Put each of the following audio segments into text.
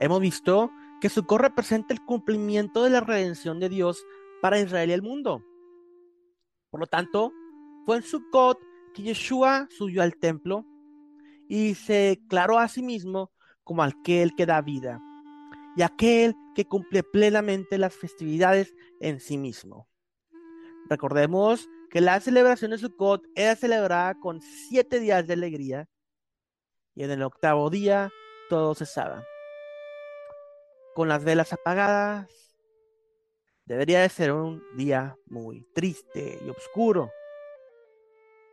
Hemos visto que Sukkot representa el cumplimiento de la redención de Dios para Israel y el mundo. Por lo tanto, fue en Sukkot que Yeshua subió al templo y se declaró a sí mismo como aquel que da vida y aquel que cumple plenamente las festividades en sí mismo. Recordemos que la celebración de Sukkot era celebrada con siete días de alegría y en el octavo día todo cesaba. Con las velas apagadas, debería de ser un día muy triste y oscuro.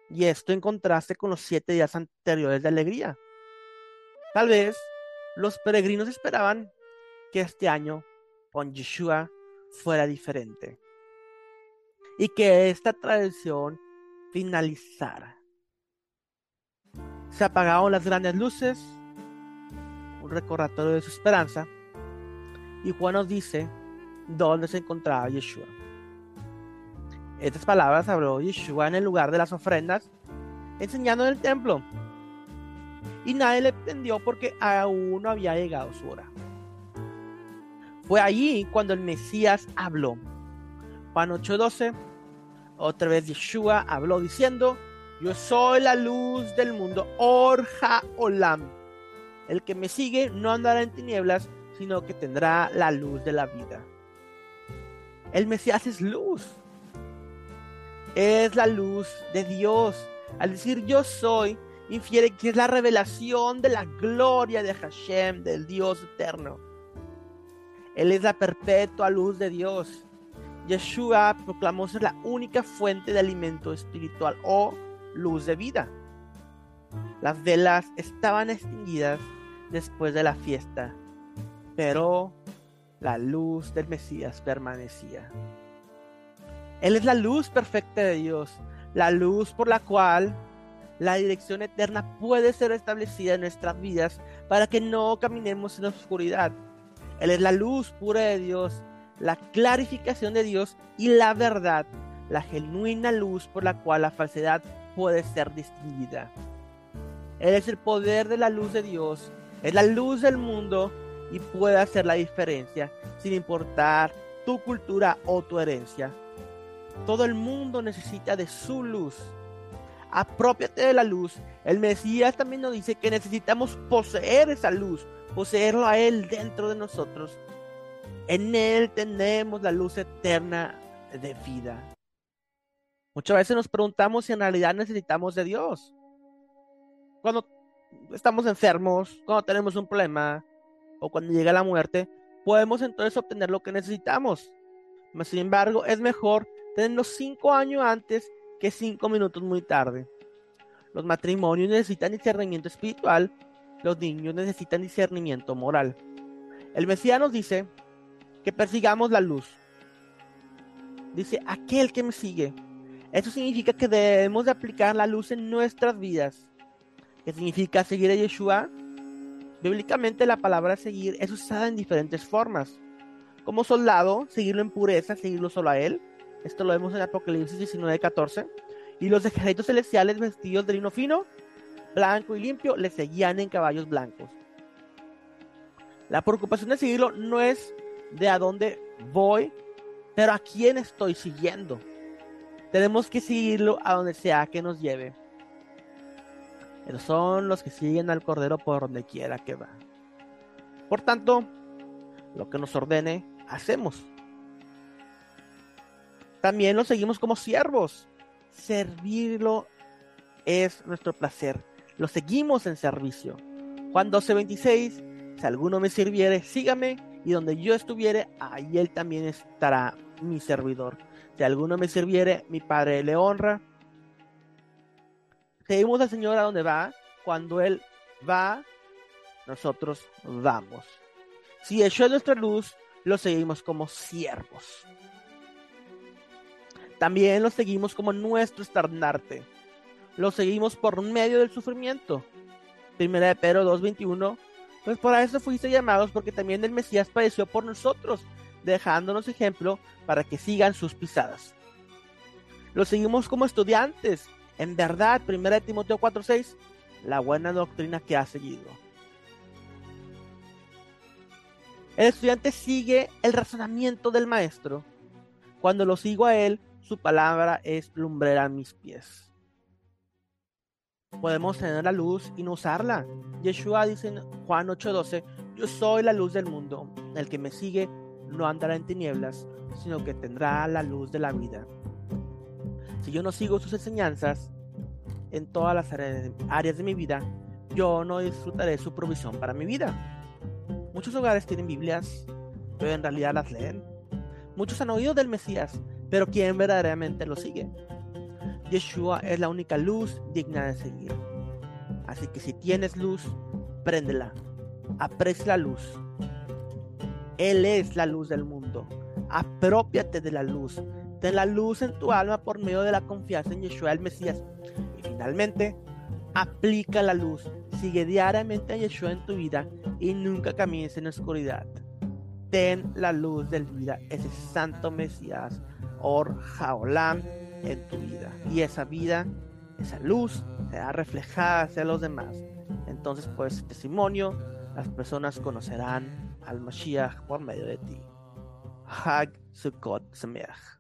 Y esto en contraste con los siete días anteriores de alegría. Tal vez los peregrinos esperaban que este año con Yeshua fuera diferente y que esta tradición finalizara. Se apagaron las grandes luces, un recordatorio de su esperanza, y Juan nos dice dónde se encontraba Yeshua. Estas palabras habló Yeshua en el lugar de las ofrendas, enseñando en el templo. Y nadie le entendió porque aún no había llegado su hora. Fue allí cuando el Mesías habló. Juan 8:12, otra vez Yeshua habló diciendo, yo soy la luz del mundo, Orja Olam. El que me sigue no andará en tinieblas, sino que tendrá la luz de la vida. El Mesías es luz. Es la luz de Dios. Al decir yo soy, infiere que es la revelación de la gloria de Hashem, del Dios eterno. Él es la perpetua luz de Dios. Yeshua proclamó ser la única fuente de alimento espiritual o luz de vida. Las velas estaban extinguidas después de la fiesta, pero la luz del Mesías permanecía. Él es la luz perfecta de Dios, la luz por la cual la dirección eterna puede ser establecida en nuestras vidas para que no caminemos en la oscuridad. Él es la luz pura de Dios, la clarificación de Dios y la verdad, la genuina luz por la cual la falsedad puede ser distinguida. Él es el poder de la luz de Dios, es la luz del mundo y puede hacer la diferencia sin importar tu cultura o tu herencia. Todo el mundo necesita de su luz. Apropiate de la luz. El Mesías también nos dice que necesitamos poseer esa luz poseerlo a Él dentro de nosotros. En Él tenemos la luz eterna de vida. Muchas veces nos preguntamos si en realidad necesitamos de Dios. Cuando estamos enfermos, cuando tenemos un problema o cuando llega la muerte, podemos entonces obtener lo que necesitamos. Sin embargo, es mejor tenerlo cinco años antes que cinco minutos muy tarde. Los matrimonios necesitan discernimiento espiritual los niños necesitan discernimiento moral. El Mesías nos dice que persigamos la luz. Dice, aquel que me sigue. Eso significa que debemos de aplicar la luz en nuestras vidas. ¿Qué significa seguir a Yeshua? Bíblicamente la palabra seguir es usada en diferentes formas. Como soldado, seguirlo en pureza, seguirlo solo a él. Esto lo vemos en Apocalipsis 19:14. Y los ejércitos celestiales vestidos de lino fino blanco y limpio, le seguían en caballos blancos. La preocupación de seguirlo no es de a dónde voy, pero a quién estoy siguiendo. Tenemos que seguirlo a donde sea que nos lleve. Son los que siguen al Cordero por donde quiera que va. Por tanto, lo que nos ordene, hacemos. También lo seguimos como siervos. Servirlo es nuestro placer lo seguimos en servicio. Juan 12:26, si alguno me sirviere, sígame, y donde yo estuviere, ahí él también estará mi servidor. Si alguno me sirviere, mi Padre le honra. Seguimos al Señor a donde va. Cuando Él va, nosotros vamos. Si echó es nuestra luz, lo seguimos como siervos. También lo seguimos como nuestro estandarte lo seguimos por medio del sufrimiento. Primera de Pedro 2.21, pues por eso fuiste llamados porque también el Mesías padeció por nosotros, dejándonos ejemplo para que sigan sus pisadas. Lo seguimos como estudiantes, en verdad, Primera de Timoteo 4.6, la buena doctrina que ha seguido. El estudiante sigue el razonamiento del maestro. Cuando lo sigo a él, su palabra es lumbrera a mis pies. Podemos tener la luz y no usarla. Yeshua dice en Juan 8:12, yo soy la luz del mundo. El que me sigue no andará en tinieblas, sino que tendrá la luz de la vida. Si yo no sigo sus enseñanzas en todas las áreas de mi vida, yo no disfrutaré su provisión para mi vida. Muchos hogares tienen Biblias, pero en realidad las leen. Muchos han oído del Mesías, pero ¿quién verdaderamente lo sigue? Yeshua es la única luz digna de seguir. Así que si tienes luz, préndela. Aprecia la luz. Él es la luz del mundo. Apropiate de la luz. Ten la luz en tu alma por medio de la confianza en Yeshua el Mesías. Y finalmente, aplica la luz. Sigue diariamente a Yeshua en tu vida y nunca camines en la oscuridad. Ten la luz del vida, ese santo Mesías, Or Jaolam, en tu vida. Y esa vida, esa luz, será reflejada hacia los demás. Entonces, por ese testimonio, las personas conocerán al Mashiach por medio de ti. Hag Sukkot Sameach.